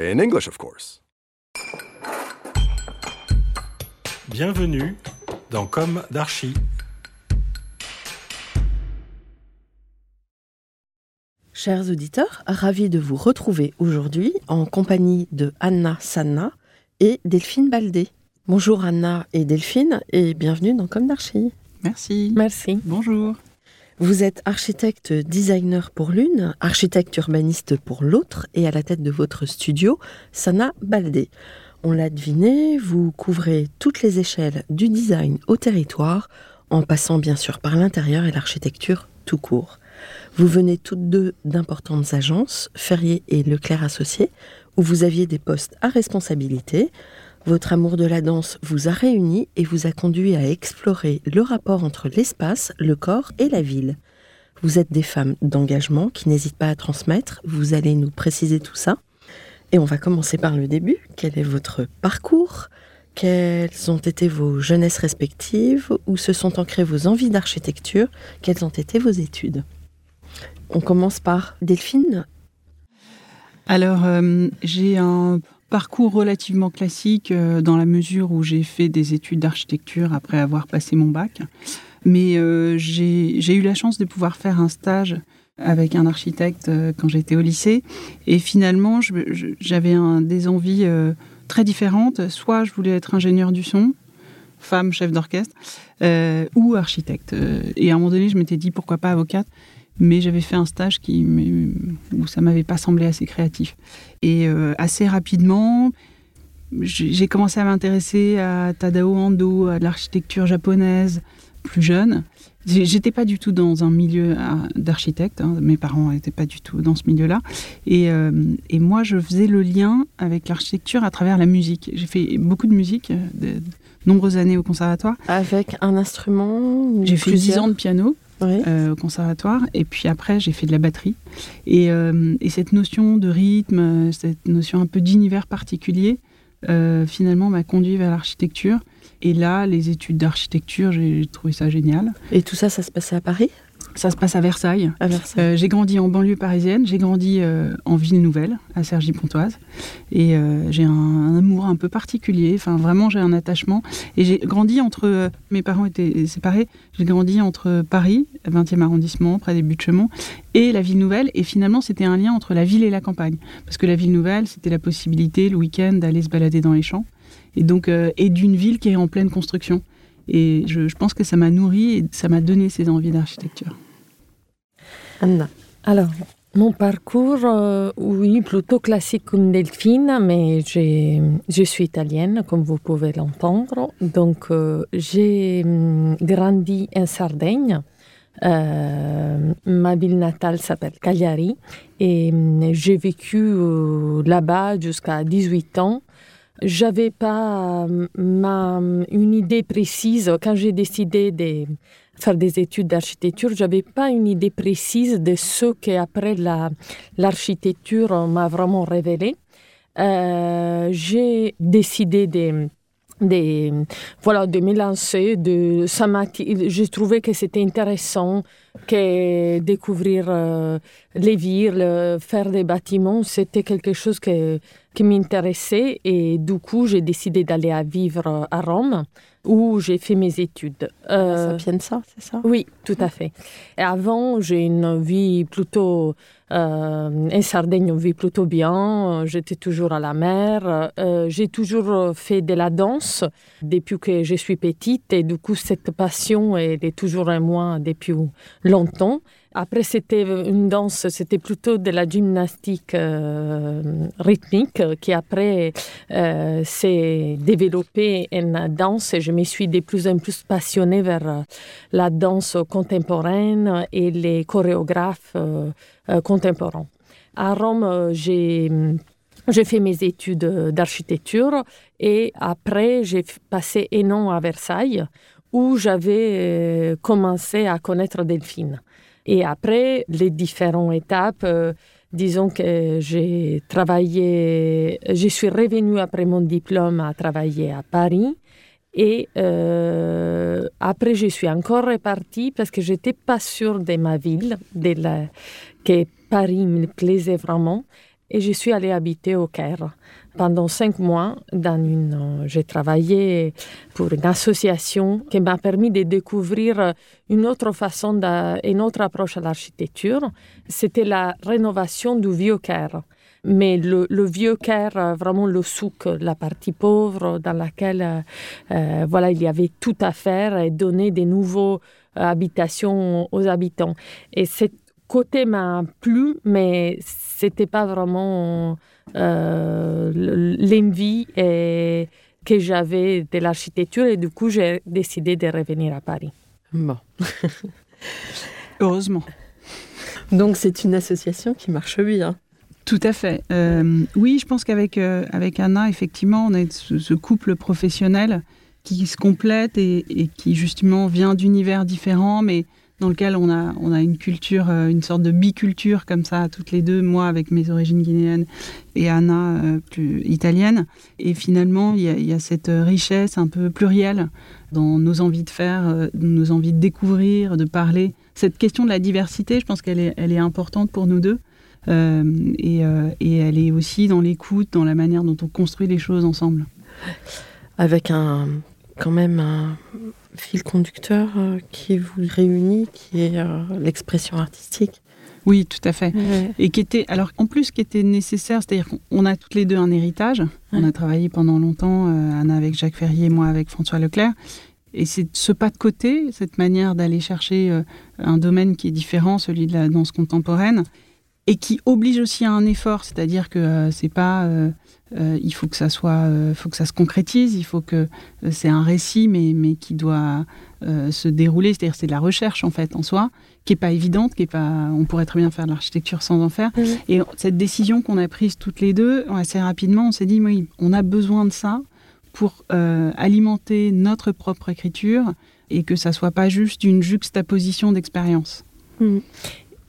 In English, of course. Bienvenue dans Comme d'Archi. Chers auditeurs, ravi de vous retrouver aujourd'hui en compagnie de Anna Sanna et Delphine Baldé. Bonjour Anna et Delphine et bienvenue dans Comme d'Archi. Merci. Merci. Bonjour. Vous êtes architecte designer pour l'une, architecte urbaniste pour l'autre, et à la tête de votre studio, Sana Baldé. On l'a deviné, vous couvrez toutes les échelles du design au territoire, en passant bien sûr par l'intérieur et l'architecture tout court. Vous venez toutes deux d'importantes agences, Ferrier et Leclerc Associés, où vous aviez des postes à responsabilité. Votre amour de la danse vous a réunis et vous a conduit à explorer le rapport entre l'espace, le corps et la ville. Vous êtes des femmes d'engagement qui n'hésitent pas à transmettre. Vous allez nous préciser tout ça. Et on va commencer par le début. Quel est votre parcours? Quelles ont été vos jeunesses respectives? Où se sont ancrées vos envies d'architecture? Quelles ont été vos études? On commence par Delphine. Alors, euh, j'ai un parcours relativement classique euh, dans la mesure où j'ai fait des études d'architecture après avoir passé mon bac. Mais euh, j'ai eu la chance de pouvoir faire un stage avec un architecte euh, quand j'étais au lycée. Et finalement, j'avais un- des envies euh, très différentes. Soit je voulais être ingénieur du son, femme chef d'orchestre, euh, ou architecte. Euh, Et à un moment donné, je m'étais dit pourquoi pas avocate? Mais j'avais fait un stage qui, où ça m'avait pas semblé assez créatif. Et euh, assez rapidement, j'ai commencé à m'intéresser à Tadao Ando, à l'architecture japonaise, plus jeune. J'étais pas du tout dans un milieu ah, d'architecte. hein. Mes parents n'étaient pas du tout dans ce milieu-là. Et, euh, et moi, je faisais le lien avec l'architecture à travers la musique. J'ai fait beaucoup de musique, euh, de, de nombreuses années au conservatoire. Avec un instrument J'ai fait 10 plusieurs ans de piano Oui. euh, au conservatoire. Et puis après, j'ai fait de la batterie. Et, euh, et cette notion de rythme, euh, cette notion un peu d'univers particulier, euh, finalement, m'a conduit vers l'architecture. Et là, les études d'architecture, j'ai trouvé ça génial. Et tout ça, ça se passait à Paris? Ça se passe à Versailles. Euh, j'ai grandi en banlieue parisienne, j'ai grandi euh, en ville nouvelle, à Cergy-Pontoise. Et euh, j'ai un, un amour un peu particulier, enfin vraiment j'ai un attachement. Et j'ai grandi entre, mes parents étaient séparés, j'ai grandi entre Paris, 20e arrondissement, près des Buttes-Chaumont, et la ville nouvelle. Et finalement c'était un lien entre la ville et la campagne. Parce que la ville nouvelle, c'était la possibilité le week-end d'aller se balader dans les champs. Et donc, et d'une ville qui est en pleine construction. Et je, je pense que ça m'a nourri et ça m'a donné ces envies d'architecture. Anna. Alors, mon parcours, euh, oui, plutôt classique comme Delphine, mais je suis italienne, comme vous pouvez l'entendre. Donc, euh, j'ai hum, grandi en Sardaigne. Euh, ma ville natale s'appelle Cagliari et hum, j'ai vécu euh, là-bas jusqu'à 18 ans. J'avais pas euh, ma, une idée précise quand j'ai décidé de faire des études d'architecture. J'avais pas une idée précise de ce qu'après la, l'architecture m'a vraiment révélé. Euh, j'ai décidé de de, voilà, de me lancer. De, ça m'a, j'ai trouvé que c'était intéressant que découvrir euh, les villes, euh, faire des bâtiments, c'était quelque chose que, qui m'intéressait et du coup j'ai décidé d'aller à vivre à Rome où j'ai fait mes études. Euh, Sapienza, c'est ça? Oui, tout à fait. Et avant, j'ai une vie plutôt... Euh, en Sardaigne, on vit plutôt bien. J'étais toujours à la mer. Euh, j'ai toujours fait de la danse depuis que je suis petite. Et du coup, cette passion, elle est toujours en moi depuis longtemps. Après, c'était une danse, c'était plutôt de la gymnastique euh, rythmique qui après euh, s'est développée en danse et je me suis de plus en plus passionnée vers euh, la danse contemporaine et les chorégraphes contemporains. À Rome, j'ai j'ai fait mes études d'architecture et après j'ai passé un an à Versailles où j'avais commencé à connaître Delphine. Et après, les différentes étapes, euh, disons que j'ai travaillé, je suis revenue après mon diplôme à travailler à Paris. Et euh, après, je suis encore repartie parce que j'étais pas sûre de ma ville, de la, que Paris me plaisait vraiment. Et je suis allée habiter au Caire pendant cinq mois. Dans une, euh, j'ai travaillé pour une association qui m'a permis de découvrir une autre façon, une autre approche à l'architecture. C'était la rénovation du vieux Caire. Mais le, vieux Caire, vraiment le souk, la partie pauvre dans laquelle euh, voilà, il y avait tout à faire et donner des nouveaux habitations aux habitants. Et cette côté m'a plu, mais c'était pas vraiment euh, l'envie que j'avais de l'architecture et du coup j'ai décidé de revenir à Paris. Bon. Heureusement. Donc c'est une association qui marche bien. Tout à fait. Euh, oui, je pense qu'avec euh, avec Anna, effectivement, on a ce, couple professionnel qui se complète et, et qui justement vient d'univers différents, mais dans lequel on a, on a une culture, euh, une sorte de biculture comme ça, toutes les deux, moi avec mes origines guinéennes et Anna euh, plus italienne. Et finalement, il y, a, cette richesse un peu plurielle dans nos envies de faire, euh, nos envies de découvrir, de parler. Cette question de la diversité, je pense qu'elle est, elle est importante pour nous deux. et, et elle est aussi dans l'écoute, dans la manière dont on construit les choses ensemble. Avec un, quand même un, fil conducteur euh, qui vous réunit, qui est euh, l'expression artistique. Oui, tout à fait. Et qui était, alors en plus, qui était nécessaire, c'est-à-dire qu'on a toutes les deux un héritage. On a travaillé pendant longtemps, euh, Anna avec Jacques Ferrier, moi avec François Leclerc. Et c'est ce pas de côté, cette manière d'aller chercher un domaine qui est différent, celui de la danse contemporaine, et qui oblige aussi à un effort, c'est-à-dire que c'est pas euh, il faut que ça soit, euh, faut que ça se concrétise, il faut que euh, c'est un récit, mais, mais qui doit se dérouler, c'est-à-dire c'est de la recherche en fait en soi, qui est pas évidente, qui est pas, on pourrait très bien faire de l'architecture sans en faire. Et cette décision qu'on a prise toutes les deux, assez rapidement, on s'est dit oui, on a besoin de ça pour alimenter notre propre écriture et que ça soit pas juste une juxtaposition d'expérience. Mmh.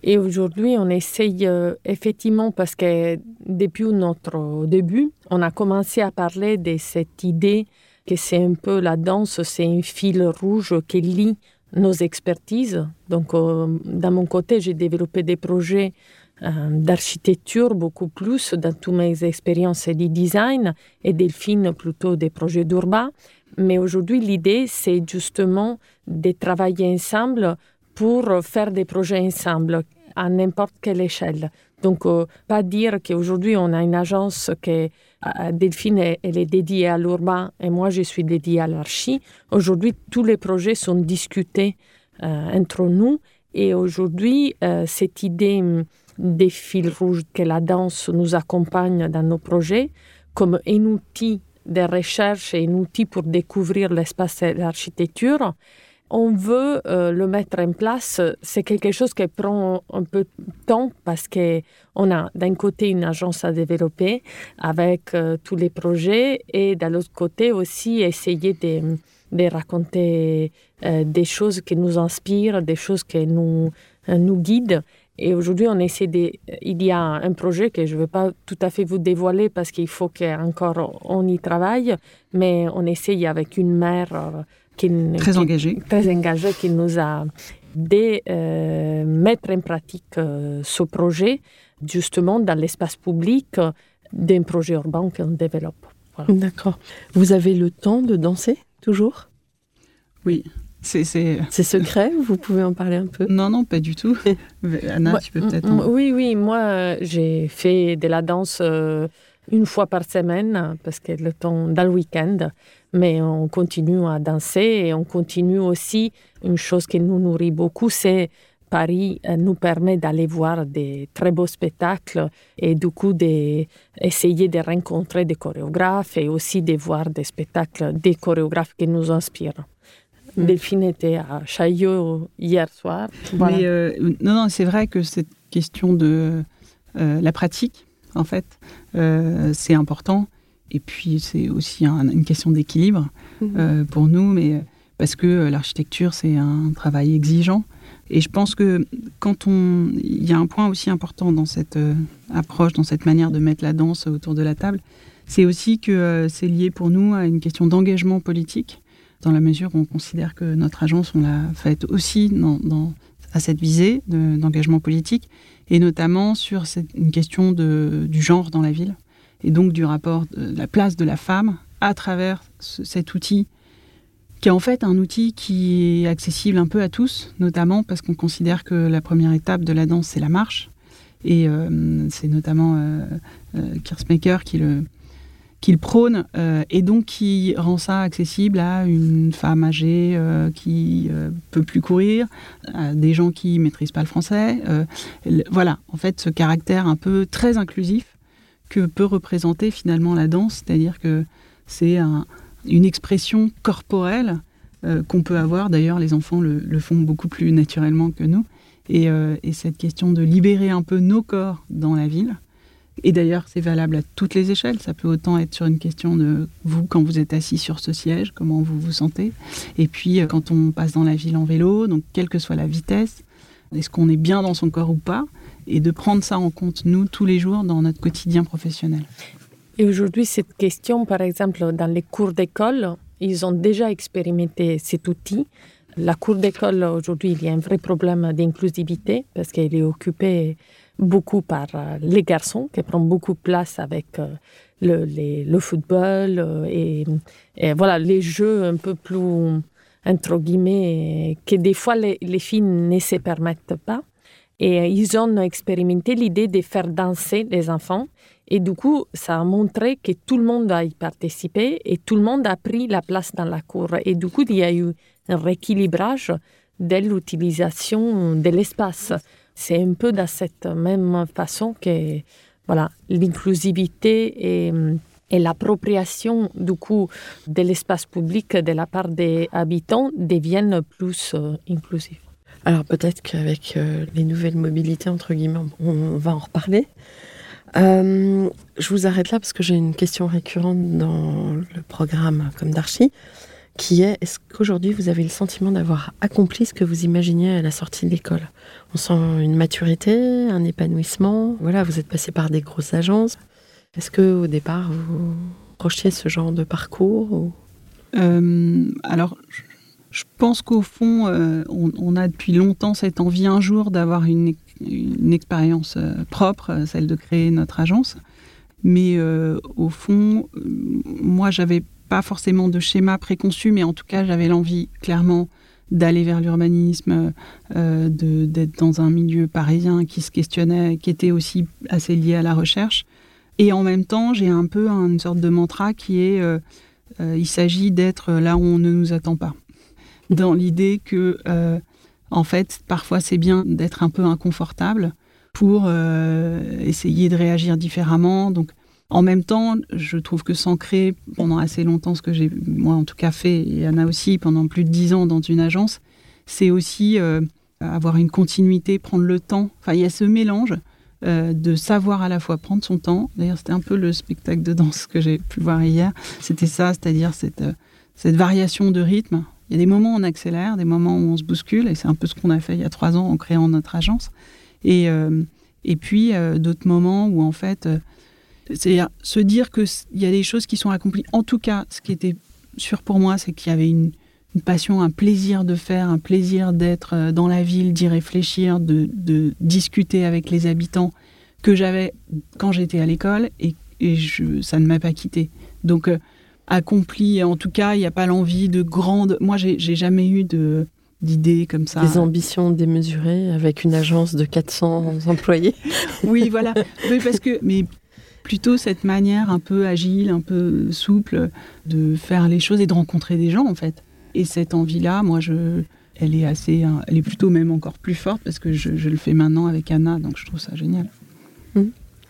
Et aujourd'hui, on essaye euh, effectivement, parce que depuis notre début, on a commencé à parler de cette idée que c'est un peu la danse, c'est un fil rouge qui lie nos expertises. Donc, euh, dans mon côté, j'ai développé des projets euh, d'architecture beaucoup plus dans toutes mes expériences de design et Delphine plutôt des projets d'urbain. Mais aujourd'hui, l'idée, c'est justement de travailler ensemble pour faire des projets ensemble à n'importe quelle échelle. Donc, euh, pas dire qu'aujourd'hui on a une agence qui, euh, Delphine, elle est dédiée à l'urbain et moi je suis dédiée à l'archi. Aujourd'hui, tous les projets sont discutés euh, entre nous et aujourd'hui, cette idée hum, des fils rouges que la danse nous accompagne dans nos projets comme un outil de recherche et un outil pour découvrir l'espace et l'architecture, on veut euh, le mettre en place, c'est quelque chose qui prend un peu de temps parce qu'on a d'un côté une agence à développer avec euh, tous les projets et de l'autre côté aussi essayer de, raconter euh, des choses qui nous inspirent, des choses qui nous, nous guident. Et aujourd'hui, on essaie de... Il y a un projet que je ne vais pas tout à fait vous dévoiler parce qu'il faut qu'encore on y travaille, mais on essaye avec une mère très engagé. Très engagé, qui nous a de euh, mettre en pratique euh, ce projet justement dans l'espace public d'un projet urbain qu'on développe. D'accord. Vous avez le temps de danser toujours? Oui. C'est secret, vous pouvez en parler un peu? Non, non, pas du tout. Anna, tu peux peut-être. Oui, oui, moi, j'ai fait de la danse une fois par semaine, parce que le temps dans le week-end, mais on continue à danser et on continue aussi, une chose qui nous nourrit beaucoup, c'est Paris euh, nous permet d'aller voir des très beaux spectacles et du coup d'essayer de rencontrer des chorégraphes et aussi de voir des spectacles des chorégraphes qui nous inspirent. Mm. Delphine était à Chaillot hier soir. Mais euh, non, non, c'est vrai que cette question de euh, la pratique, en fait, c'est important. Et puis c'est aussi une question d'équilibre mm. pour nous, mais parce que l'architecture c'est un travail exigeant. Et je pense que quand on. Il y a un point aussi important dans cette euh, approche, dans cette manière de mettre la danse autour de la table, c'est aussi que euh, c'est lié pour nous à une question d'engagement politique, dans la mesure où on considère que notre agence, on l'a faite aussi dans, à cette visée d'engagement politique, et notamment sur cette, une question de, du genre dans la ville, et donc du rapport, de la place de la femme à travers cet outil qui est en fait un outil qui est accessible un peu à tous, notamment parce qu'on considère que la première étape de la danse, c'est la marche. Et euh, c'est notamment euh, euh, Kirsmaker qui le, prône, et donc qui rend ça accessible à une femme âgée qui peut plus courir, à des gens qui maîtrisent pas le français. voilà, en fait, ce caractère un peu très inclusif que peut représenter finalement la danse, c'est-à-dire que c'est un, une expression corporelle euh, qu'on peut avoir. D'ailleurs, les enfants le, font beaucoup plus naturellement que nous. Euh, et, cette question de libérer un peu nos corps dans la ville. Et d'ailleurs, c'est valable à toutes les échelles. Ça peut autant être sur une question de vous, quand vous êtes assis sur ce siège, comment vous vous sentez. Et puis, euh, quand on passe dans la ville en vélo, donc quelle que soit la vitesse, est-ce qu'on est bien dans son corps ou pas Et de prendre ça en compte, nous, tous les jours, dans notre quotidien professionnel. Et aujourd'hui, cette question, par exemple, dans les cours d'école, ils ont déjà expérimenté cet outil. La cour d'école, aujourd'hui, il y a un vrai problème d'inclusivité parce qu'elle est occupée beaucoup par euh, les garçons qui prennent beaucoup de place avec euh, le, football euh, et, voilà les jeux un peu plus entre guillemets que des fois les filles ne se permettent pas. Et ils ont expérimenté l'idée de faire danser les enfants et du coup, ça a montré que tout le monde a y participé et tout le monde a pris la place dans la cour. Et du coup, il y a eu un rééquilibrage de l'utilisation de l'espace. C'est un peu de cette même façon que voilà, l'inclusivité et, et l'appropriation du coup de l'espace public de la part des habitants deviennent plus euh, inclusifs. Alors peut-être qu'avec euh, les nouvelles mobilités, entre guillemets, on va en reparler. Euh, je vous arrête là parce que j'ai une question récurrente dans le programme comme d'archi, qui est est-ce qu'aujourd'hui vous avez le sentiment d'avoir accompli ce que vous imaginiez à la sortie de l'école? On sent une maturité, un épanouissement. Voilà, vous êtes passé par des grosses agences. Est-ce que au départ vous projetiez ce genre de parcours euh, Alors, je pense qu'au fond, euh, on, a depuis longtemps cette envie un jour d'avoir une, expérience euh, propre, euh, celle de créer notre agence. Mais au fond, moi, j'avais pas forcément de schéma préconçu, mais en tout cas, j'avais l'envie clairement d'aller vers l'urbanisme, d'être dans un milieu parisien qui se questionnait, qui était aussi assez lié à la recherche. Et en même temps, j'ai un peu une sorte de mantra qui est il s'agit d'être là où on ne nous attend pas dans l'idée que, euh, en fait, parfois c'est bien d'être un peu inconfortable pour euh, essayer de réagir différemment. Donc, en même temps, je trouve que s'ancrer pendant assez longtemps, ce que j'ai, moi en tout cas, fait, et Anna aussi, pendant plus de dix ans dans une agence, c'est aussi euh, avoir une continuité, prendre le temps. Enfin, il y a ce mélange de savoir à la fois prendre son temps. D'ailleurs, c'était un peu le spectacle de danse que j'ai pu voir hier. C'était ça, c'est-à-dire cette, cette variation de rythme il y a des moments où on accélère, des moments où on se bouscule, et c'est un peu ce qu'on a fait il y a trois ans en créant notre agence. Et, euh, et puis euh, d'autres moments où en fait, euh, c'est se dire qu'il y a des choses qui sont accomplies. En tout cas, ce qui était sûr pour moi, c'est qu'il y avait une, passion, un plaisir de faire, un plaisir d'être dans la ville, d'y réfléchir, de, de, discuter avec les habitants que j'avais quand j'étais à l'école et et je, ça ne m'a pas quitté. Donc, accompli, en tout cas, il n'y a pas l'envie de grande. Moi, j'ai jamais eu de d'idées comme ça. Des ambitions démesurées avec une agence de 400 employés. Oui, voilà. Oui, parce que, mais plutôt cette manière un peu agile, un peu souple de faire les choses et de rencontrer des gens, en fait. Et cette envie-là, moi, je, elle est assez, elle est plutôt même encore plus forte parce que je, je le fais maintenant avec Anna, donc je trouve ça génial.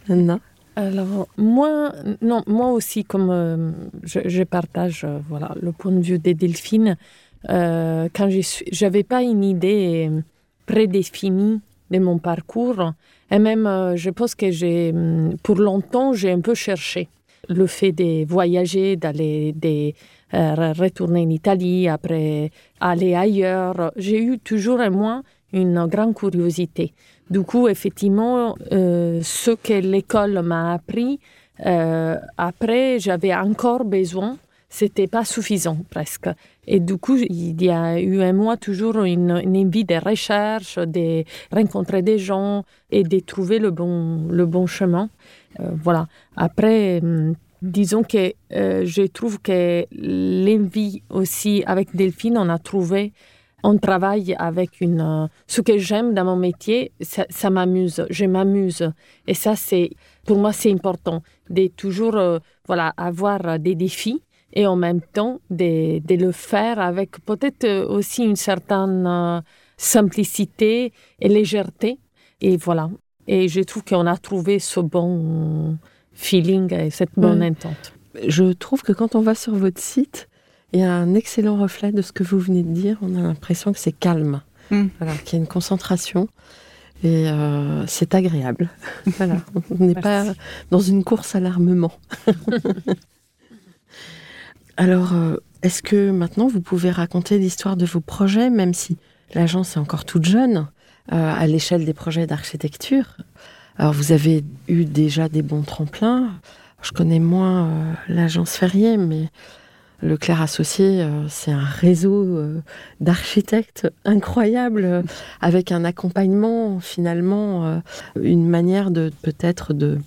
Anna? Alors, moi, non, moi aussi, comme euh, je, partage euh, voilà, le point de vue des delphines, euh, quand je n'avais pas une idée prédéfinie de mon parcours, et même, je pense que j'ai, hum, pour longtemps, j'ai un peu cherché le fait de voyager, d'aller, de re- retourner en Italie, après aller ailleurs. J'ai eu toujours en moi une grande curiosité. Du coup, effectivement, euh, ce que l'école m'a appris, euh, après, j'avais encore besoin. C'était pas suffisant presque. Et du coup, il y a eu en moi toujours une, envie de recherche, de rencontrer des gens et de trouver le bon, le bon chemin. Euh, voilà. Après, disons que je trouve que l'envie aussi avec Delphine, on a trouvé on travaille avec une. euh, ce que j'aime dans mon métier, ça, ça m'amuse. Je m'amuse. Et ça, c'est pour moi, c'est important de toujours euh, voilà, avoir des défis et en même temps de, de le faire avec peut-être euh, aussi une certaine euh, simplicité et légèreté. Et voilà. Et je trouve qu'on a trouvé ce bon feeling et cette bonne Ouais. entente. Je trouve que quand on va sur votre site, il y a un excellent reflet de ce que vous venez de dire. On a l'impression que c'est calme, Mm. voilà, qu'il y a une concentration. Et euh, c'est agréable. voilà. On n'est pas dans une course à l'armement. Alors, euh, est-ce que maintenant vous pouvez raconter l'histoire de vos projets, même si l'agence est encore toute jeune, euh, à l'échelle des projets d'architecture? Alors, vous avez eu déjà des bons tremplins. Je connais moins euh, l'agence Ferrier, mais le Claire Associé, euh, c'est un réseau euh, d'architectes incroyable, euh, avec un accompagnement, finalement, une manière de peut-être de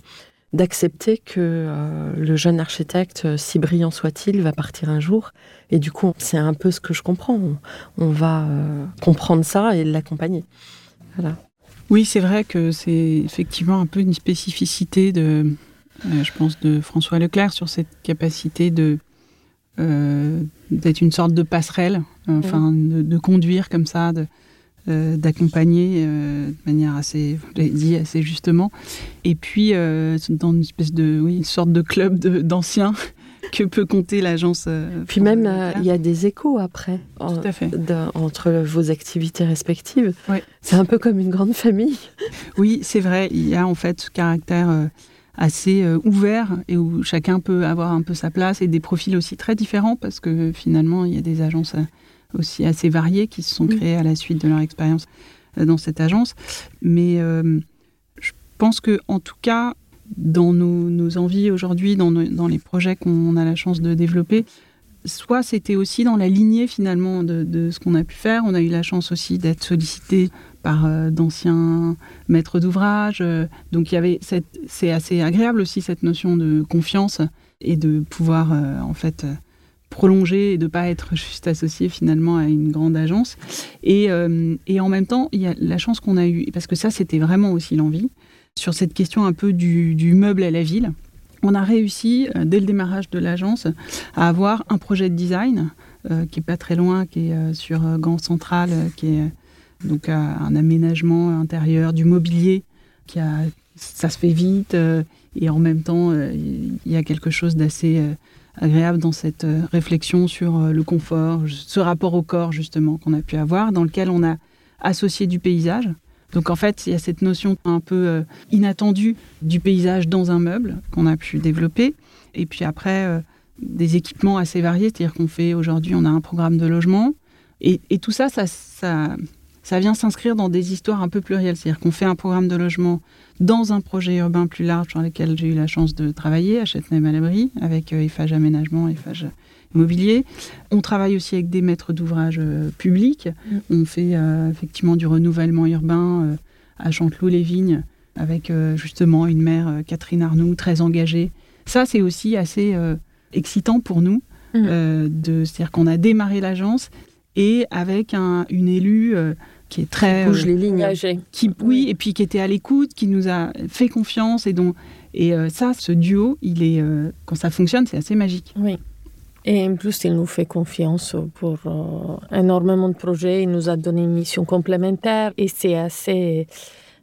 d'accepter que le jeune architecte, si brillant soit-il, va partir un jour. Et du coup, c'est un peu ce que je comprends. On, va comprendre ça et l'accompagner. Voilà. Oui, c'est vrai que c'est effectivement un peu une spécificité de, je pense, de François Leclerc sur cette capacité de d'être une sorte de passerelle, euh, enfin de, de conduire comme ça, de, euh, d'accompagner euh, de manière assez, vous l'avez dit assez justement, et puis euh, dans une espèce de, oui, une sorte de club de- d'anciens que peut compter l'agence. euh, Puis même, euh, il y a des échos après, en- Tout à fait. de- entre vos activités respectives. C'est un peu comme une grande famille. Oui, c'est vrai. Il y a en fait ce caractère euh, assez euh, ouvert et où chacun peut avoir un peu sa place et des profils aussi très différents parce que finalement, il y a des agences euh, aussi assez variées qui se sont créées à la suite de leur expérience euh, dans cette agence. Mais euh, je pense que en tout cas, dans nos, nos envies aujourd'hui, dans, nos- dans les projets qu'on a la chance de développer, soit c'était aussi dans la lignée finalement de, de ce qu'on a pu faire. On a eu la chance aussi d'être sollicité par euh, d'anciens maîtres d'ouvrage. euh, donc il y avait c'est assez agréable aussi cette notion de confiance et de pouvoir euh, en fait prolonger et de pas être juste associé finalement à une grande agence. Et, et en même temps, il y a la chance qu'on a eue, parce que ça c'était vraiment aussi l'envie, sur cette question un peu du, meuble à la ville. On a réussi, dès le démarrage de l'agence, à avoir un projet de design qui est pas très loin, qui est sur Gand Central, qui est donc euh, un aménagement intérieur du mobilier, qui a, ça se fait vite euh, et en même temps euh, il y a quelque chose d'assez agréable dans cette réflexion sur le confort, ce rapport au corps justement qu'on a pu avoir, dans lequel on a associé du paysage. Donc en fait, il y a cette notion un peu inattendue du paysage dans un meuble qu'on a pu développer. Et puis après, des équipements assez variés, c'est-à-dire qu'on fait aujourd'hui, on a un programme de logement. Et, tout ça, ça, ça vient s'inscrire dans des histoires un peu plurielles. C'est-à-dire qu'on fait un programme de logement dans un projet urbain plus large dans lequel j'ai eu la chance de travailler à Châtenay-Malabry avec euh, Eiffage Aménagement, Eiffage Immobilier. On travaille aussi avec des maîtres d'ouvrage euh, publics. On fait euh, effectivement du renouvellement urbain euh, à Chanteloup-les-Vignes avec euh, justement une maire, euh, Catherine Arnoux, très engagée Ça, c'est aussi assez euh, excitant pour nous. Euh, de, c'est-à-dire qu'on a démarré l'agence et avec un, une élue euh, qui est très Bouge euh, les lignes. Engagé. qui oui et puis qui était à l'écoute, qui nous a fait confiance et dont et euh, ça, ce duo, il est euh, quand ça fonctionne, c'est assez magique. Oui. Et en plus, il nous fait confiance pour euh, énormément de projets. Il nous a donné une mission complémentaire et c'est assez.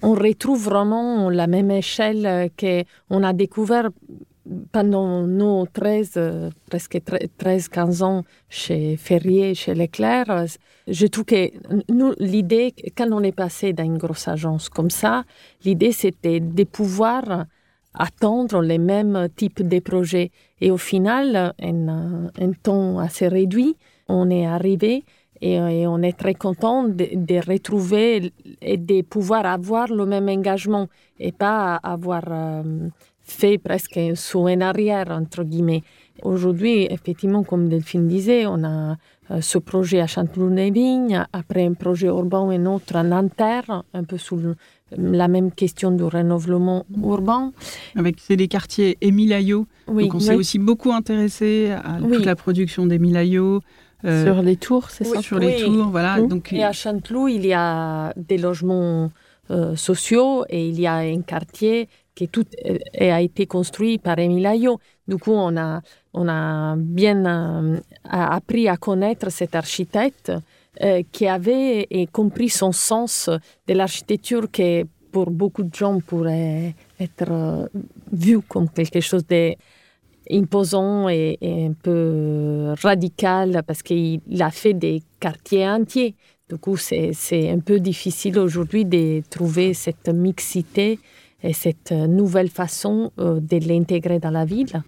On retrouve vraiment la même échelle qu'on a découvert pendant nos 13, euh, presque 13-15 ans chez Ferrier, chez Leclerc. Je trouve que nous, l'idée, quand on est passé dans une grosse agence comme ça, l'idée c'était de pouvoir attendre les mêmes types de projets. Et au final, en un temps assez réduit, on est arrivé et, on est très content de, retrouver et de pouvoir avoir le même engagement et pas avoir euh, fait presque un saut en arrière, entre guillemets. Aujourd'hui, effectivement, comme Delphine disait, on a euh, ce projet à Chanteloup-les-Vignes, après un projet urbain et un autre à Nanterre, un peu sous le, la même question du renouvellement urbain. Avec c'est les quartiers Émile Ayot. Oui, Donc on s'est aussi beaucoup intéressé à Oui. toute la production d'Émile Ayot. euh, Sur les tours, c'est ça sur les tours, voilà. Mmh. Donc Et à Chanteloup, il y a des logements euh, sociaux et il y a un quartier qui tout a été construit par Émile Ayot. Du coup, on a, bien euh, appris à connaître cet architecte euh, qui avait et compris son sens de l'architecture qui, pour beaucoup de gens, pourrait être euh, vu comme quelque chose de imposant et, et un peu radical parce qu'il a fait des quartiers entiers. Du coup, c'est un peu difficile aujourd'hui de trouver cette mixité et cette nouvelle façon euh, de l'intégrer dans la ville.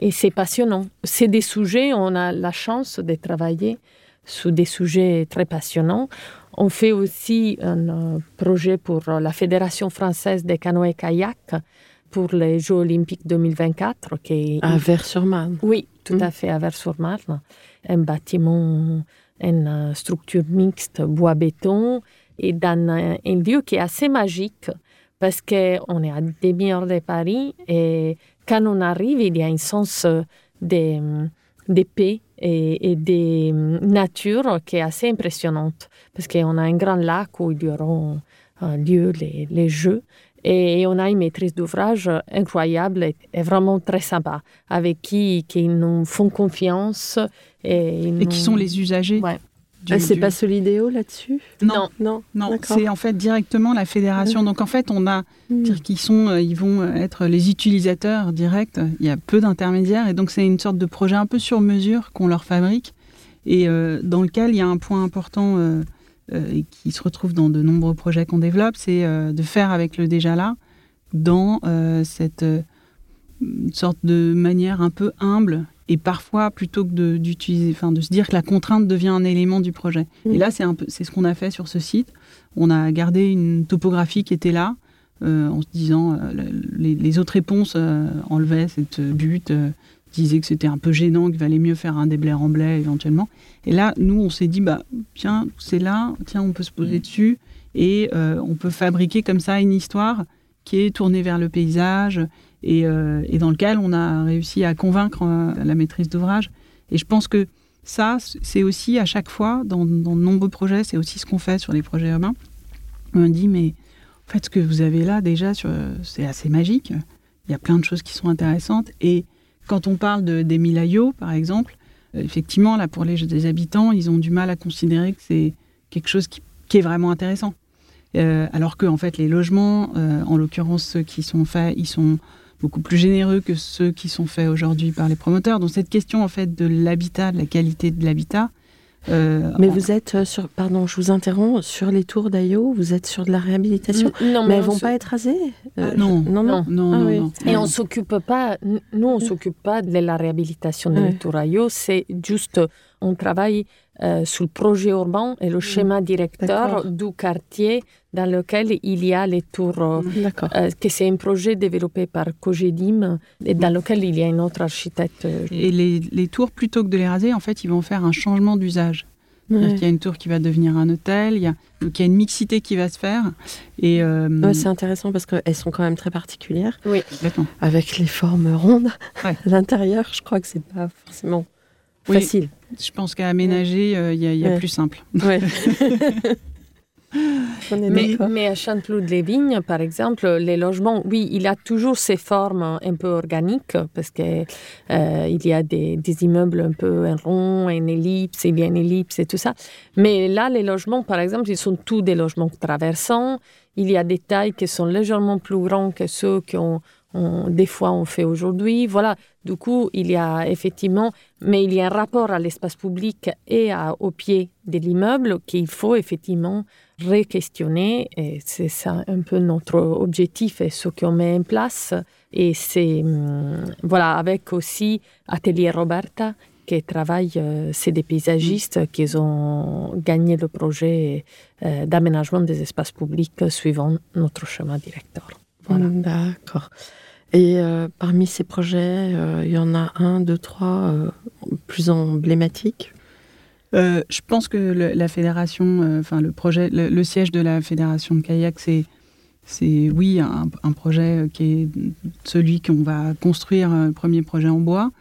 Et c'est passionnant. C'est des sujets, on a la chance de travailler sur des sujets très passionnants. On fait aussi un euh, projet pour la Fédération française des canoës kayak pour les Jeux olympiques 2024. Qui est À Vers-sur-Marne. oui, tout Mm. à fait, à Vers-sur-Marne. Un bâtiment, une euh, structure mixte bois-béton et dans un, un lieu qui est assez magique parce qu'on est à des demi-heures de Paris et quand on arrive, il y a un sens euh, de, de paix et, et de nature qui est assez impressionnante parce qu'on a un grand lac où il y aura euh, lieu les, les jeux et on a une maîtrise d'ouvrage incroyable et, vraiment très sympa, avec qui, qui nous font confiance. Et, et qui sont les usagers. Ouais. Du- Ah, c'est du- pas Solidéo là-dessus Non, Non, non, c'est en fait directement la fédération. Donc en fait, on a Mm. dire qu'ils sont, euh, ils vont être les utilisateurs directs. Il y a peu d'intermédiaires. Et donc c'est une sorte de projet un peu sur mesure qu'on leur fabrique. Et euh, dans lequel il y a un point important euh, euh, et qui se retrouve dans de nombreux projets qu'on développe, c'est euh, de faire avec le déjà là dans euh, cette euh, sorte de manière un peu humble et parfois plutôt que de, d'utiliser, enfin de se dire que la contrainte devient un élément du projet. Mm. Et là, c'est un peu, c'est ce qu'on a fait sur ce site. On a gardé une topographie qui était là, euh, en se disant euh, le- les, les autres réponses euh, enlevaient cette butte, euh, disaient que c'était un peu gênant, qu'il valait mieux faire un déblai en blé éventuellement. Et là, nous, on s'est dit bah tiens, c'est là, tiens, on peut se poser dessus et on peut fabriquer comme ça une histoire qui est tournée vers le paysage et, euh, et dans lequel on a réussi à convaincre euh, la maîtrise d'ouvrage. Et je pense que ça, c'est aussi à chaque fois, dans, de nombreux projets, c'est aussi ce qu'on fait sur les projets urbains. On dit, mais en fait, ce que vous avez là, déjà, c'est assez magique. Il y a plein de choses qui sont intéressantes. Et quand on parle de, des par exemple, euh, effectivement, là, pour les habitants, ils ont du mal à considérer que c'est quelque chose qui, est vraiment intéressant. Alors que, en fait, les logements, en l'occurrence ceux qui sont faits, ils sont beaucoup plus généreux que ceux qui sont faits aujourd'hui par les promoteurs. Donc cette question, en fait, de l'habitat, de la qualité de l'habitat. euh, Mais en- vous êtes euh, sur, pardon, je vous interromps, sur les tours d'Ayo, vous êtes sur de la réhabilitation. Non, mais elles on vont pas être rasées Euh, non. non, non. non, Ah non, oui. non. Et on s'occupe pas, nous on s'occupe pas de la réhabilitation des Ouais. Tourayo, c'est juste, on travaille euh, sur le projet urbain et le schéma directeur du quartier dans lequel il y a les tours, euh, D'accord. euh, que c'est un projet développé par Cogedim et dans lequel il y a un autre architecte. euh, Et les, les tours, plutôt que de les raser, en fait, ils vont faire un changement d'usage. Il y a une tour qui va devenir un hôtel, il y a, donc il y a une mixité qui va se faire. Et euh, c'est intéressant parce qu'elles sont quand même très particulières. Oui. Avec les formes rondes. L'intérieur, je crois que c'est pas forcément facile. Je pense qu'à aménager, euh, il y a, plus simple. Ouais. mais, mais, à Chanteloup-de-les-Vignes, par exemple, les logements, oui, il a toujours ces formes un peu organiques parce qu'il euh, il y a des, des, immeubles un peu en rond, en ellipse, il y a une ellipse et tout ça. Mais là, les logements, par exemple, ils sont tous des logements traversants. Il y a des tailles qui sont légèrement plus grands que ceux qu'on des fois on fait aujourd'hui. Voilà, du coup, il y a effectivement, mais il y a un rapport à l'espace public et à, au pied de l'immeuble qu'il faut effectivement re-questionner. Et c'est ça un peu notre objectif et ce qu'on met en place. Et c'est, hum, voilà, avec aussi Atelier Roberta, qui travaille, euh, c'est des paysagistes mm. qui ont gagné le projet euh, d'aménagement des espaces publics suivant notre chemin directeur. Voilà. D'accord. Et euh, parmi ces projets, il y en a un, deux, trois plus emblématiques je pense que la fédération, enfin le projet, le, siège de la fédération de kayak, c'est c'est oui un, projet qui est celui qu'on va construire, le premier projet en bois.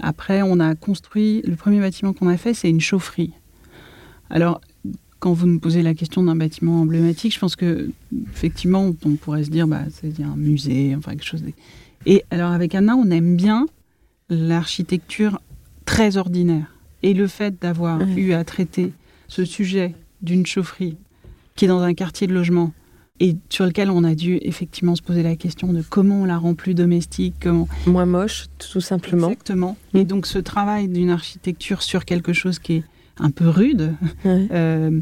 Après, on a construit, le premier bâtiment qu'on a fait, c'est une chaufferie. Alors, quand vous nous posez la question d'un bâtiment emblématique, je pense que effectivement, on pourrait se dire, bah, c'est un musée, enfin quelque chose. Et alors, avec Anna, on aime bien l'architecture très ordinaire. Et le fait d'avoir eu à traiter ce sujet d'une chaufferie qui est dans un quartier de logement et sur lequel on a dû effectivement se poser la question de comment on la rend plus domestique, comment... Moins moche, tout simplement. Exactement. Et donc ce travail d'une architecture sur quelque chose qui est un peu rude, euh,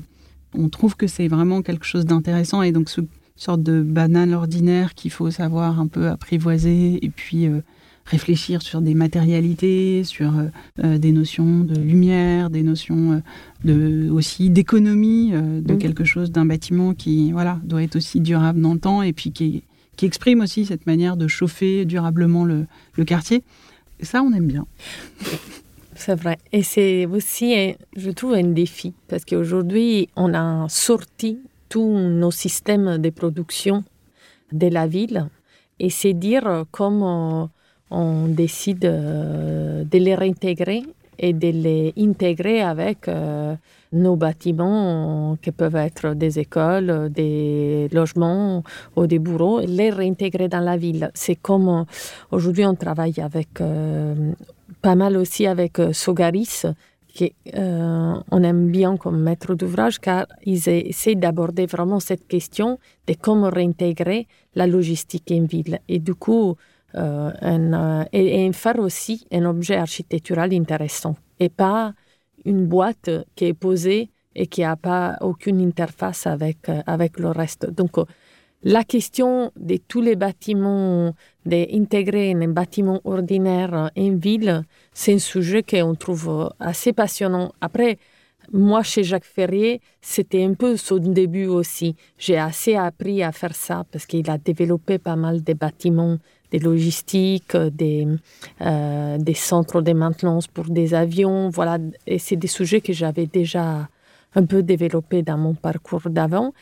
on trouve que c'est vraiment quelque chose d'intéressant et donc ce sorte de banal ordinaire qu'il faut savoir un peu apprivoiser et puis euh, réfléchir sur des matérialités, sur euh, des notions de lumière, des notions de, aussi d'économie de mm. quelque chose, d'un bâtiment qui voilà, doit être aussi durable dans le temps et puis qui, qui exprime aussi cette manière de chauffer durablement le, le quartier. Et ça, on aime bien. C'est vrai. Et c'est aussi, je trouve, un défi parce qu'aujourd'hui, on a sorti tous nos systèmes de production de la ville et c'est dire comment on décide euh, de les réintégrer et de les intégrer avec euh, nos bâtiments qui peuvent être des écoles, des logements ou des bureaux, les réintégrer dans la ville. C'est comme aujourd'hui on travaille avec euh, pas mal aussi avec Sogaris, qui on aime bien comme maître d'ouvrage car ils essaient d'aborder vraiment cette question de comment réintégrer la logistique en ville. Et du coup, euh, un, et, faire aussi un objet architectural intéressant et pas une boîte qui est posée et qui n'a pas aucune interface avec, euh, avec le reste. Donc, euh, la question de tous les bâtiments, d'intégrer un bâtiment ordinaire en ville, c'est un sujet qu'on trouve assez passionnant. Après, moi, chez Jacques Ferrier, c'était un peu son début aussi. J'ai assez appris à faire ça parce qu'il a développé pas mal de bâtiments des logistiques, des, euh, des centres de maintenance pour des avions. Voilà, et c'est des sujets que j'avais déjà un peu développés dans mon parcours d'avant.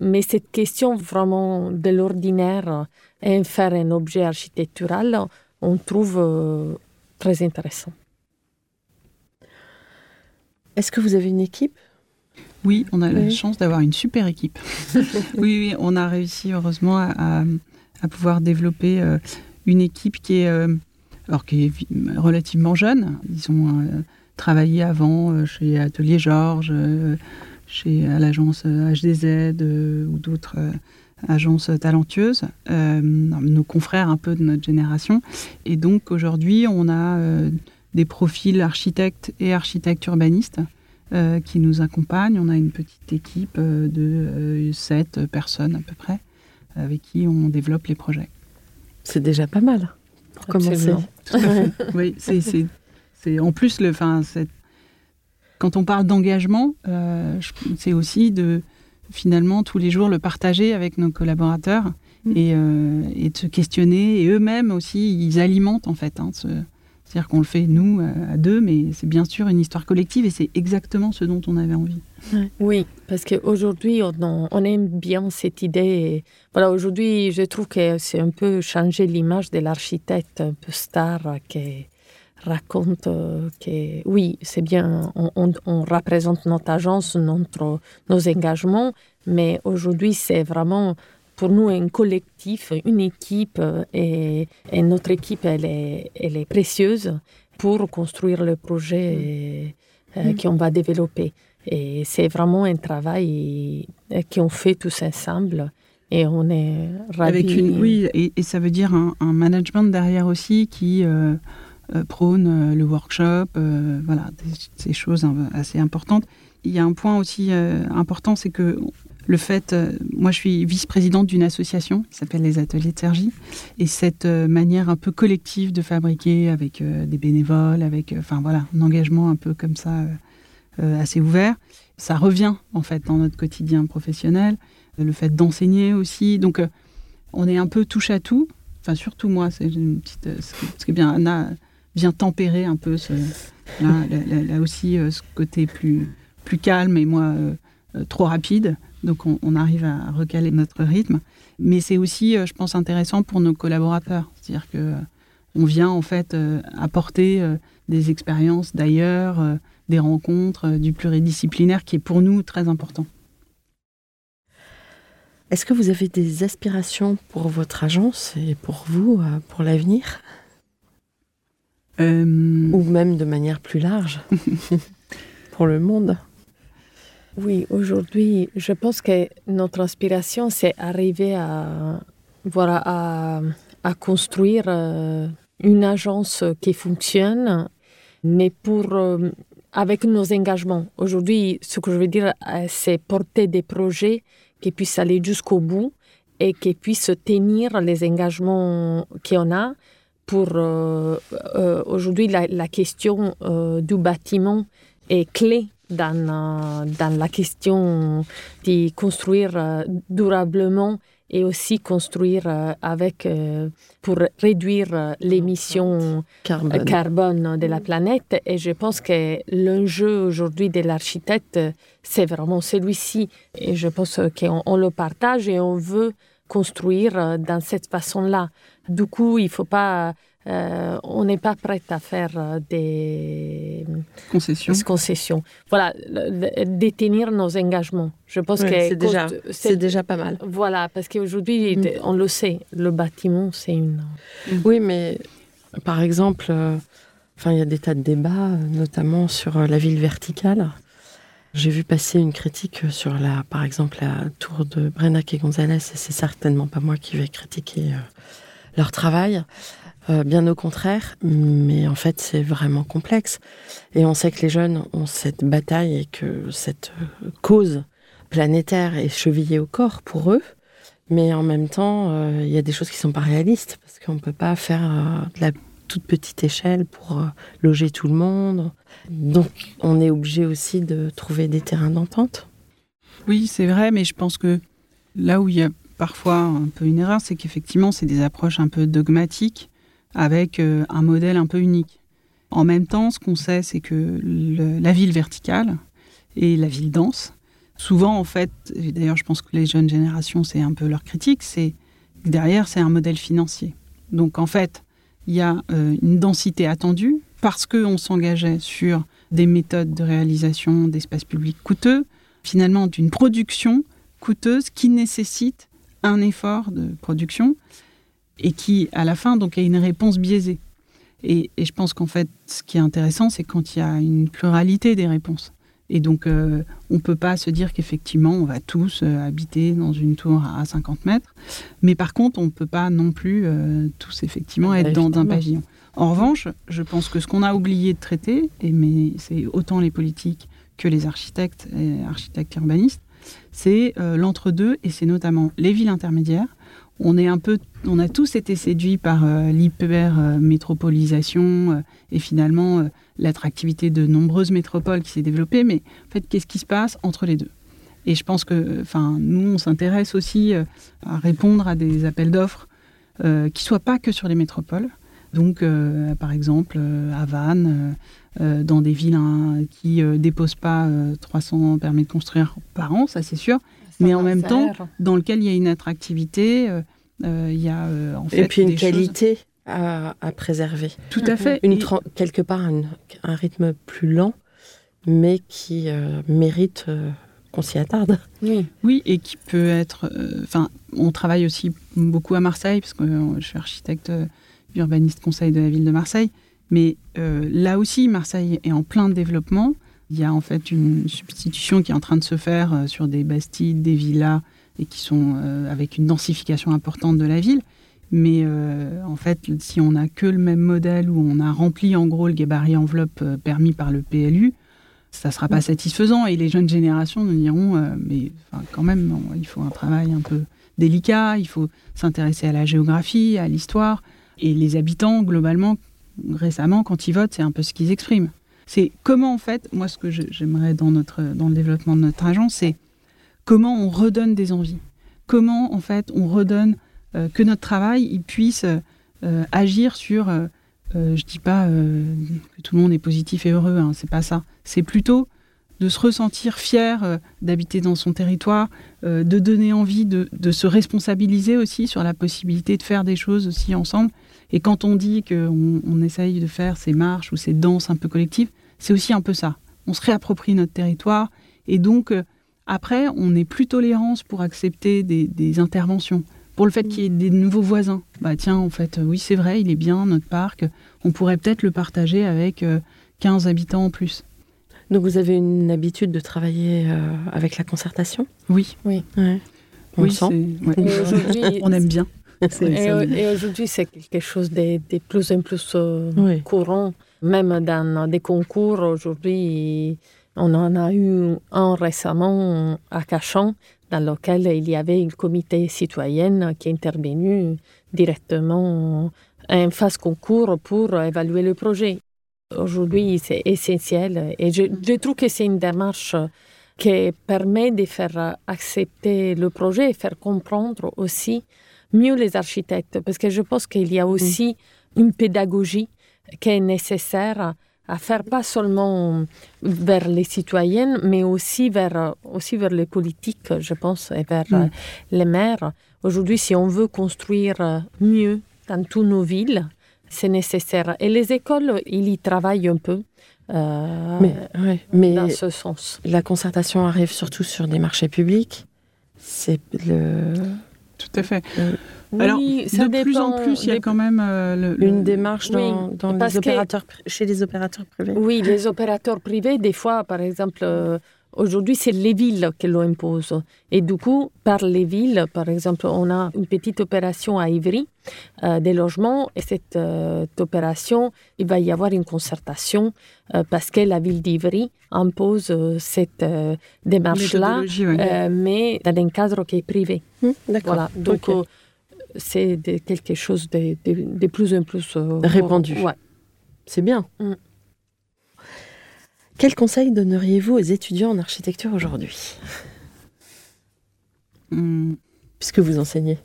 Mais cette question vraiment de l'ordinaire et faire un objet architectural, on trouve euh, très intéressant. Est-ce que vous avez une équipe? Oui, on a la chance d'avoir une super équipe. oui, oui, on a réussi heureusement à à pouvoir développer euh, une équipe qui est, euh, alors qui est relativement jeune. Ils ont travaillé avant chez Atelier Georges, chez à l'agence HDZ ou d'autres agences talentueuses, nos confrères un peu de notre génération. Et donc aujourd'hui, on a des profils architectes et architectes urbanistes qui nous accompagnent. On a une petite équipe de sept personnes à peu près avec qui on développe les projets. C'est déjà pas mal pour commencer. oui, c'est en plus le, enfin, quand on parle d'engagement, euh, c'est aussi de finalement tous les jours le partager avec nos collaborateurs mm. et, euh, et, de se questionner et eux-mêmes aussi ils alimentent en fait hein, ce, C'est-à-dire qu'on le fait nous à deux, mais c'est bien sûr une histoire collective et c'est exactement ce dont on avait envie. Oui, parce qu'aujourd'hui, on, on, aime bien cette idée. Voilà, aujourd'hui, je trouve que c'est un peu changer l'image de l'architecte un peu star qui raconte euh, que oui, c'est bien, on, on, représente notre agence, notre, nos engagements, mais aujourd'hui, c'est vraiment pour nous un collectif, une équipe, euh, et, et, notre équipe, elle est, elle est précieuse pour construire le projet euh, mm. qu'on va développer. Et c'est vraiment un travail qu'on fait tous ensemble. Et on est ravis. Avec une, oui, et, et, ça veut dire un, un, management derrière aussi qui euh, prône euh, le workshop, euh, voilà, ces choses assez importantes. Il y a un point aussi euh, important, c'est que le fait, moi je suis vice-présidente d'une association qui s'appelle les Ateliers de Sergi, et cette manière un peu collective de fabriquer avec des bénévoles, avec, enfin voilà, un engagement un peu comme ça, assez ouvert, ça revient en fait dans notre quotidien professionnel. Le fait d'enseigner aussi, donc on est un peu touche à tout. Enfin surtout moi, c'est une petite, ce qui est bien Anna vient tempérer un peu là, aussi ce côté plus, calme et moi euh, trop rapide. Donc on, arrive à recaler notre rythme. Mais c'est aussi, je pense, intéressant pour nos collaborateurs. C'est-à-dire que on vient en fait euh, apporter euh, des expériences d'ailleurs, euh, des rencontres, du pluridisciplinaire qui est pour nous très important. Est-ce que vous avez des aspirations pour votre agence et pour vous, pour l'avenir? Euh... Ou même de manière plus large. Pour le monde. Oui, aujourd'hui, je pense que notre inspiration, c'est arriver à, voilà, à, à construire euh, une agence qui fonctionne, mais pour, euh, avec nos engagements. Aujourd'hui, ce que je veux dire, c'est porter des projets qui puissent aller jusqu'au bout et qui puissent tenir les engagements qu'on a pour euh, euh, aujourd'hui la, la, question euh, du bâtiment est clé dans, dans la question de construire durablement et aussi construire avec pour réduire l'émission carbone. carbone de la planète et je pense que l'enjeu aujourd'hui de l'architecte c'est vraiment celui-ci et je pense qu'on on le partage et on veut construire dans cette façon-là. Du coup, il faut pas euh, on n'est pas prêt à faire des concessions. Des concessions. Voilà, détenir nos engagements. Je pense oui, que c'est déjà, c'est déjà pas mal. Voilà, parce qu'aujourd'hui, mm. on le sait, le bâtiment, c'est une. Mm. Oui, mais par exemple, euh, enfin, il y a des tas de débats, notamment sur euh, la ville verticale. J'ai vu passer une critique sur la, par exemple, la tour de Brenac et Gonzalez, et c'est certainement pas moi qui vais critiquer euh, leur travail. Euh, bien au contraire, mais en fait c'est vraiment complexe. Et on sait que les jeunes ont cette bataille et que cette euh, cause planétaire est chevillée au corps pour eux. Mais en même temps, il euh, y a des choses qui sont pas réalistes parce qu'on peut pas faire de la toute petite échelle pour loger tout le monde. Donc on est obligé aussi de trouver des terrains d'entente. Oui, c'est vrai, mais je pense que là où il y a parfois un peu une erreur, c'est qu'effectivement c'est des approches un peu dogmatiques avec euh, un modèle un peu unique. En même temps, ce qu'on sait, c'est que la ville verticale et la ville dense, souvent en fait, d'ailleurs je pense que les jeunes générations, c'est un peu leur critique, c'est derrière c'est un modèle financier. Donc en fait, il y a euh, une densité attendue parce qu'on s'engageait sur des méthodes de réalisation d'espaces publics coûteux, finalement d'une production coûteuse qui nécessite un effort de production et qui, à la fin, donc a une réponse biaisée. Et, et je pense qu'en fait, ce qui est intéressant, c'est quand il y a une pluralité des réponses. Et donc, euh, on ne peut pas se dire qu'effectivement, on va tous euh, habiter dans une tour à 50 mètres. Mais par contre, on ne peut pas non plus euh, tous, effectivement, Ah, être dans un pavillon. En revanche, je pense que ce qu'on a oublié de traiter, et mais c'est autant les politiques que les architectes et architectes urbanistes, c'est euh, l'entre-deux, et c'est notamment les villes intermédiaires. On, a tous été séduits par euh, l'hyper-métropolisation euh, et finalement euh, l'attractivité de nombreuses métropoles qui s'est développée, mais en fait, qu'est-ce qui se passe entre les deux? Et je pense que nous, on s'intéresse aussi à répondre à des appels d'offres qui ne soient pas que sur les métropoles, Donc, euh, par exemple, euh, à Vannes, euh, dans des villes hein, qui ne déposent pas 300 permis de construire par an, ça c'est sûr, mais en même temps, dans lequel il y a une attractivité, il y a en fait Et puis une des choses- qualité à, à préserver. Tout à fait. Une Et- quelque part un, un rythme plus lent, mais qui euh, mérite euh, qu'on s'y attarde. Oui. Oui, et qui peut être. euh, Enfin, on travaille aussi beaucoup à Marseille, parce que euh, je suis architecte urbaniste conseil de la ville de Marseille. Mais euh, là aussi, Marseille est en plein développement. Il y a en fait une substitution qui est en train de se faire euh, sur des bastides, des villas, et qui sont euh, avec une densification importante de la ville. Mais euh, en fait, si on n'a que le même modèle où on a rempli en gros le gabarit enveloppe permis par le PLU, ça sera pas satisfaisant et les jeunes générations nous diront euh, mais enfin, quand même il faut un travail un peu délicat, il faut s'intéresser à la géographie, à l'histoire et les habitants globalement récemment quand ils votent c'est un peu ce qu'ils expriment. C'est comment en fait moi ce que j'aimerais dans dans le développement de notre agence c'est comment on redonne des envies, comment en fait on redonne euh, que notre travail il puisse euh, agir sur euh, euh, je dis pas que tout le monde est positif et heureux, hein, c'est pas ça. C'est plutôt de se ressentir fier d'habiter dans son territoire, de donner envie de se responsabiliser aussi sur la possibilité de faire des choses aussi ensemble. Et quand on dit qu'on on essaye de faire ces marches ou ces danses un peu collectives, c'est aussi un peu ça. On se réapproprie notre territoire et donc euh, après, on est plus tolérance pour accepter des, des interventions. Pour le fait qu'il y ait des nouveaux voisins. Bah tiens, en fait, euh, oui, c'est vrai, il est bien, notre parc. On pourrait peut-être le partager avec euh, 15 habitants en plus. Donc vous avez une habitude de travailler euh, avec la concertation? Oui, Ouais. On oui, le sent. ouais. On aime bien. Et, aujourd'hui, c'est quelque chose de, de plus en plus euh, Oui. courant. Même dans des concours, aujourd'hui, on en a eu un récemment à Cachan, dans lequel il y avait une comité citoyenne qui est intervenu directement en phase concours pour évaluer le projet. Aujourd'hui, c'est essentiel et je, je trouve que c'est une démarche qui permet de faire accepter le projet et faire comprendre aussi mieux les architectes, parce que je pense qu'il y a aussi une pédagogie qui est nécessaire à faire pas seulement vers les citoyennes, mais aussi vers, aussi vers les politiques, je pense, et vers Mm. les maires. Aujourd'hui, si on veut construire mieux dans toutes nos villes, c'est nécessaire. Et les écoles, ils y travaillent un peu euh, Mais, ouais, mais dans ce sens. la concertation arrive surtout sur des marchés publics. C'est le, Tout à fait. Oui, Alors, ça de plus en plus, il y a quand même euh, le- le- une démarche dans, Oui, dans parce les opérateurs, chez les opérateurs privés. Oui, les opérateurs privés, des fois, par exemple, euh, aujourd'hui, c'est les villes qui l'imposent. Et du coup, par les villes, par exemple, on a une petite opération à Ivry, euh, des logements, et cette euh, opération, il va y avoir une concertation euh, parce que la ville d'Ivry impose euh, cette euh, démarche-là, euh, mais dans un cadre qui est privé. Hmm, D'accord. Voilà. Donc, euh, c'est quelque chose de, de- de plus en plus euh, Répandu. Ouais. C'est bien. Mm. Quel conseil donneriez-vous aux étudiants en architecture aujourd'hui? Hum, Puisque vous enseignez.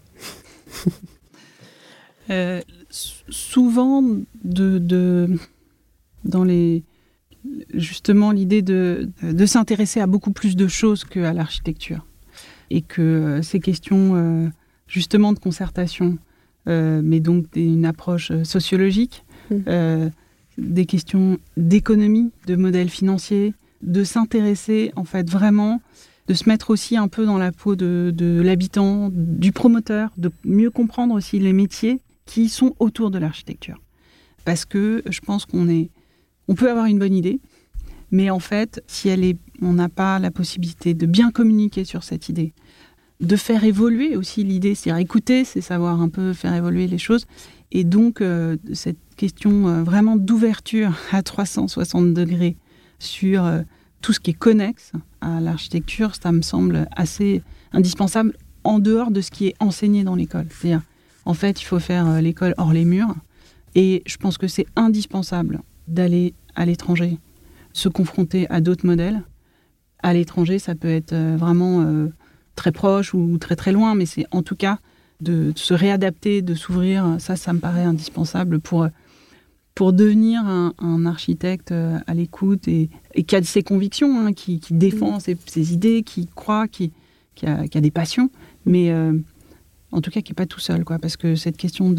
euh, souvent, de, de- dans les, justement, l'idée de, de s'intéresser à beaucoup plus de choses qu'à l'architecture. Et que euh, ces questions, euh, justement, de concertation, mais donc d'une approche sociologique, Mhm. Des questions d'économie, de modèles financiers, de s'intéresser, en fait, vraiment de se mettre aussi un peu dans la peau de, de l'habitant, du promoteur, de mieux comprendre aussi les métiers qui sont autour de l'architecture. Parce que je pense qu'on est, on peut avoir une bonne idée, mais en fait, si elle est, on n'a pas la possibilité de bien communiquer sur cette idée, de faire évoluer aussi l'idée, c'est-à-dire écouter, c'est savoir un peu faire évoluer les choses, et donc euh, cette question euh, vraiment d'ouverture à 360 degrés sur euh, tout ce qui est connexe à l'architecture, ça me semble assez indispensable en dehors de ce qui est enseigné dans l'école. C'est-à-dire, en fait, il faut faire l'école hors les murs. Et je pense que c'est indispensable d'aller à l'étranger, se confronter à d'autres modèles. À l'étranger, ça peut être vraiment très proche ou très très loin, mais c'est en tout cas de se réadapter, de s'ouvrir, ça, ça me paraît indispensable pour, pour devenir un, architecte euh, à l'écoute et, qui a ses convictions, hein, qui, défend mm. ses, idées, qui croit, qui, qui, a, des passions, mais euh, en tout cas qui n'est pas tout seul, quoi, parce que cette question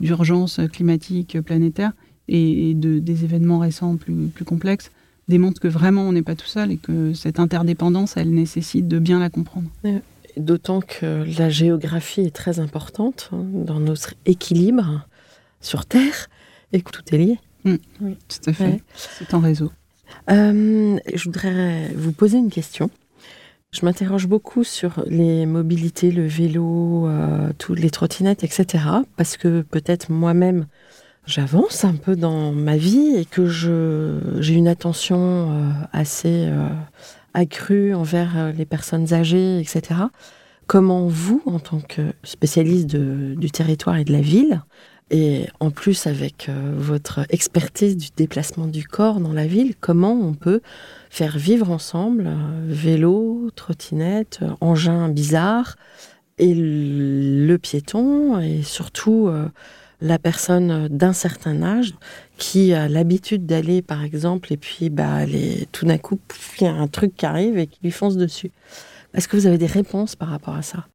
d'urgence climatique planétaire et, de, des événements récents plus, plus complexes démontre que vraiment on n'est pas tout seul et que cette interdépendance, elle nécessite de bien la comprendre. D'autant que la géographie est très importante hein, dans notre équilibre sur Terre et que tout est lié. Mm. Oui, tout à fait. C'est en réseau. Euh, je voudrais vous poser une question. Je m'interroge beaucoup sur les mobilités, le vélo, euh, toutes les trottinettes, etc. Parce que peut-être moi-même, j'avance un peu dans ma vie et que j'ai une attention euh, assez accrue envers euh, les personnes âgées, etc. Comment vous, en tant que spécialiste du territoire et de la ville, et en plus avec euh, votre expertise du déplacement du corps dans la ville, comment on peut faire vivre ensemble euh, vélo, trottinette, engin bizarre et le piéton et surtout la personne d'un certain âge qui a l'habitude d'aller, par exemple, et puis bah, tout d'un coup, il y a un truc qui arrive et qui lui fonce dessus. Est-ce que vous avez des réponses par rapport à ça?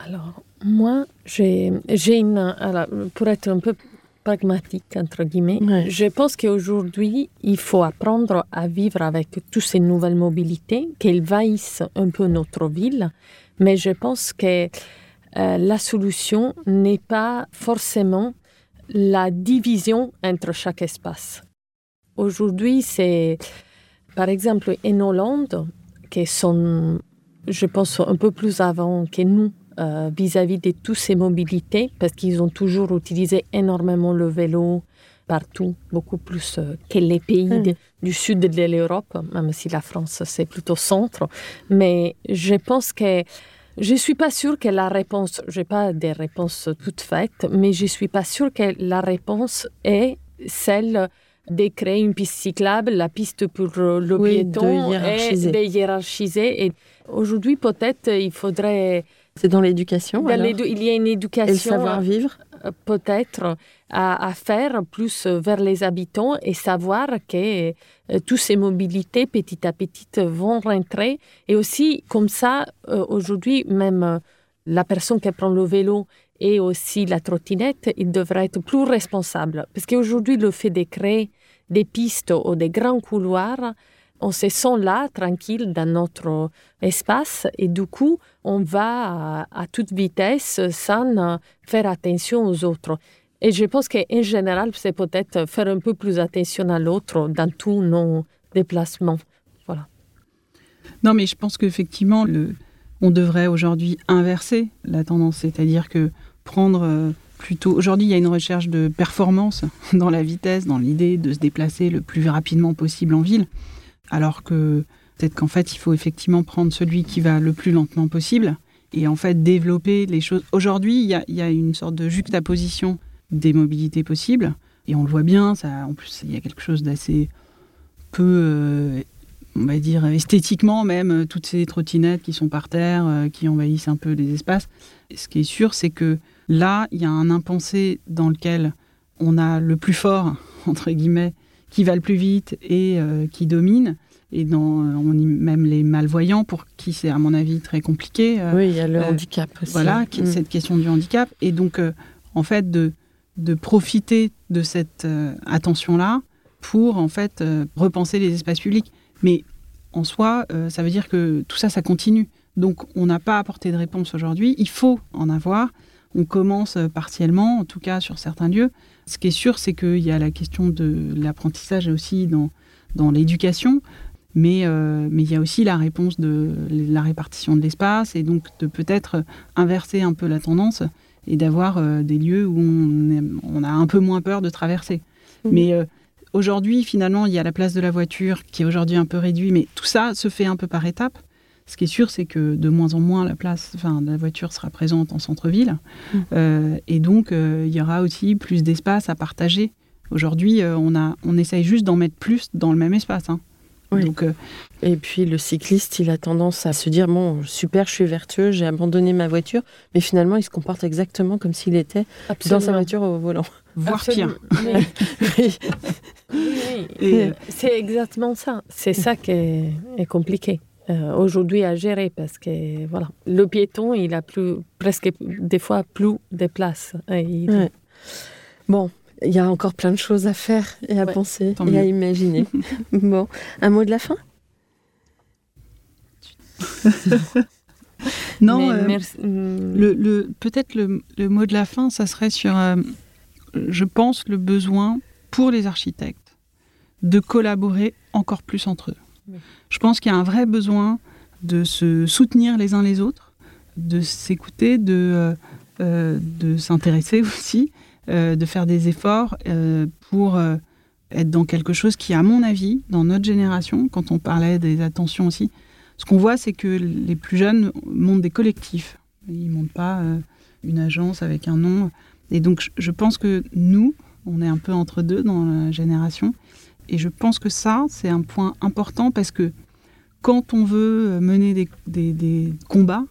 Alors, moi, j'ai une. pour être un peu pragmatique, entre guillemets, je pense qu'aujourd'hui, il faut apprendre à vivre avec toutes ces nouvelles mobilités qui envahissent un peu notre ville, mais je pense que euh, la solution n'est pas forcément la division entre chaque espace. Aujourd'hui, c'est par exemple en Hollande, qui sont, je pense, un peu plus avant que nous euh, vis-à-vis de toutes ces mobilités, parce qu'ils ont toujours utilisé énormément le vélo partout, beaucoup plus euh, que les pays du sud de l'Europe, même si la France, c'est plutôt centre. Mais je pense que je ne suis pas sûre que la réponse, je n'ai pas des réponses toutes faites, mais je ne suis pas sûre que la réponse est celle de créer une piste cyclable, la piste pour le piéton et de hiérarchiser. Et aujourd'hui, peut-être, il faudrait... C'est dans l'éducation Il y a une éducation... Et le savoir-vivre euh, peut-être à, faire plus vers les habitants et savoir que euh, toutes ces mobilités petit à petit vont rentrer. Et aussi, comme ça, euh, aujourd'hui, même la personne qui prend le vélo et aussi la trottinette, il devrait être plus responsable. Parce qu'aujourd'hui, le fait de créer des pistes ou des grands couloirs, on se sent là, tranquille, dans notre espace, et du coup, on va à, toute vitesse sans faire attention aux autres. Et je pense qu'en général, c'est peut-être faire un peu plus attention à l'autre dans tous nos déplacements. Voilà. Non, mais je pense qu'effectivement, on devrait aujourd'hui inverser la tendance, c'est-à-dire que prendre euh, plutôt. Aujourd'hui, il y a une recherche de performance dans la vitesse, dans l'idée de se déplacer le plus rapidement possible en ville alors que peut-être qu'en fait, il faut effectivement prendre celui qui va le plus lentement possible et en fait développer les choses. Aujourd'hui, il y a, une sorte de juxtaposition des mobilités possibles et on le voit bien. Ça, en plus, il y a quelque chose d'assez peu, euh, on va dire esthétiquement même, toutes ces trottinettes qui sont par terre, euh, qui envahissent un peu les espaces. ce qui est sûr, c'est que là, il y a un impensé dans lequel on a le plus fort entre guillemets qui va le plus vite et euh, qui domine. Et dans, euh, on même les malvoyants, pour qui c'est à mon avis très compliqué. Euh, oui, il y a le handicap aussi. Voilà, mm. cette question du handicap. Et donc, en fait, de, de profiter de cette attention-là pour, en fait, repenser les espaces publics. Mais en soi, ça veut dire que tout ça, ça continue. Donc, on n'a pas apporté de réponse aujourd'hui. Il faut en avoir. On commence partiellement, en tout cas sur certains lieux. Ce qui est sûr, c'est qu'il y a la question de l'apprentissage aussi dans, l'éducation, mais, euh, mais il y a aussi la réponse de la répartition de l'espace et donc de peut-être inverser un peu la tendance et d'avoir euh, des lieux où on, a un peu moins peur de traverser. Mmh. Mais euh, aujourd'hui, finalement, il y a la place de la voiture qui est aujourd'hui un peu réduite, mais tout ça se fait un peu par étapes. Ce qui est sûr, c'est que de moins en moins la place, enfin, la voiture sera présente en centre-ville, mm. euh, et donc il y aura aussi plus d'espace à partager. Aujourd'hui, on a, on essaye juste d'en mettre plus dans le même espace. Hein. Oui. Donc, euh, Et puis le cycliste, il a tendance à se dire bon, super, je suis vertueux, j'ai abandonné ma voiture, mais finalement, il se comporte exactement comme s'il était dans sa voiture au volant. voire Absolument. pire. Oui. Oui, oui. Et, euh, C'est exactement ça. C'est ça qui est, est compliqué euh, aujourd'hui à gérer parce que voilà, le piéton, il a plus presque des fois plus de place. Et il- Ouais. Bon, il y a encore plein de choses à faire et à Ouais, penser tant et à mieux. imaginer. bon, un mot de la fin? Non, euh, merci- mm, le, le- peut-être le, le mot de la fin, ça serait sur, euh, je pense, le besoin pour les architectes de collaborer encore plus entre eux. Oui. Je pense qu'il y a un vrai besoin de se soutenir les uns les autres, de s'écouter, de, euh, euh, de s'intéresser aussi, euh, de faire des efforts euh, pour euh, être dans quelque chose qui, à mon avis, dans notre génération, quand on parlait des attentions aussi, ce qu'on voit, c'est que les plus jeunes montent des collectifs. Ils ne montent pas euh, une agence avec un nom. Et donc, je- pense que nous, on est un peu entre deux dans la génération. Et je pense que ça, c'est un point important parce que quand on veut euh, mener des, combats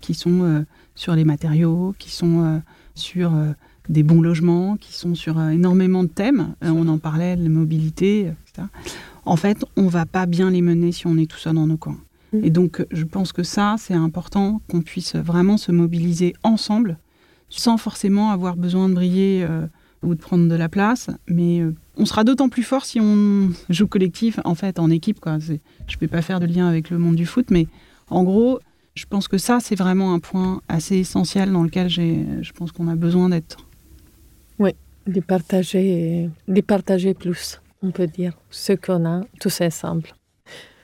qui sont euh, sur les matériaux, qui sont euh, sur euh, des bons logements, qui sont sur euh, énormément de thèmes, euh, on en parlait, la mobilité, etc. En fait, on va pas bien les mener si on est tout seul dans nos coins. Mhm. Et donc, je pense que ça, c'est important qu'on puisse vraiment se mobiliser ensemble, sans forcément avoir besoin de briller euh, ou de prendre de la place. Mais euh, on sera d'autant plus fort si on joue collectif, en fait, en équipe. Quoi. Je ne peux pas faire de lien avec le monde du foot, mais en gros, je pense que ça, c'est vraiment un point assez essentiel dans lequel j'ai, je pense qu'on a besoin d'être. De partager, de partager plus, on peut dire, ce qu'on a tous ensemble.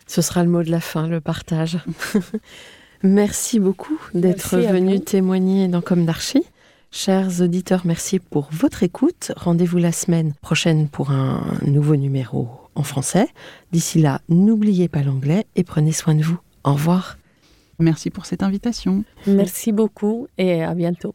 Ce sera le mot de la fin, le partage. merci beaucoup d'être venu témoigner dans Comme d'Archie. Chers auditeurs, merci pour votre écoute. Rendez-vous la semaine prochaine pour un nouveau numéro en français. D'ici là, n'oubliez pas l'anglais et prenez soin de vous. Au revoir. Merci pour cette invitation. Merci beaucoup et à bientôt.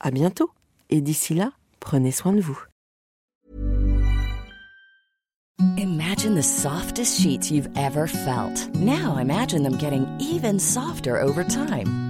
À bientôt et d'ici là, prenez soin de vous. Imagine the softest sheets you've ever felt. Now imagine them getting even softer over time.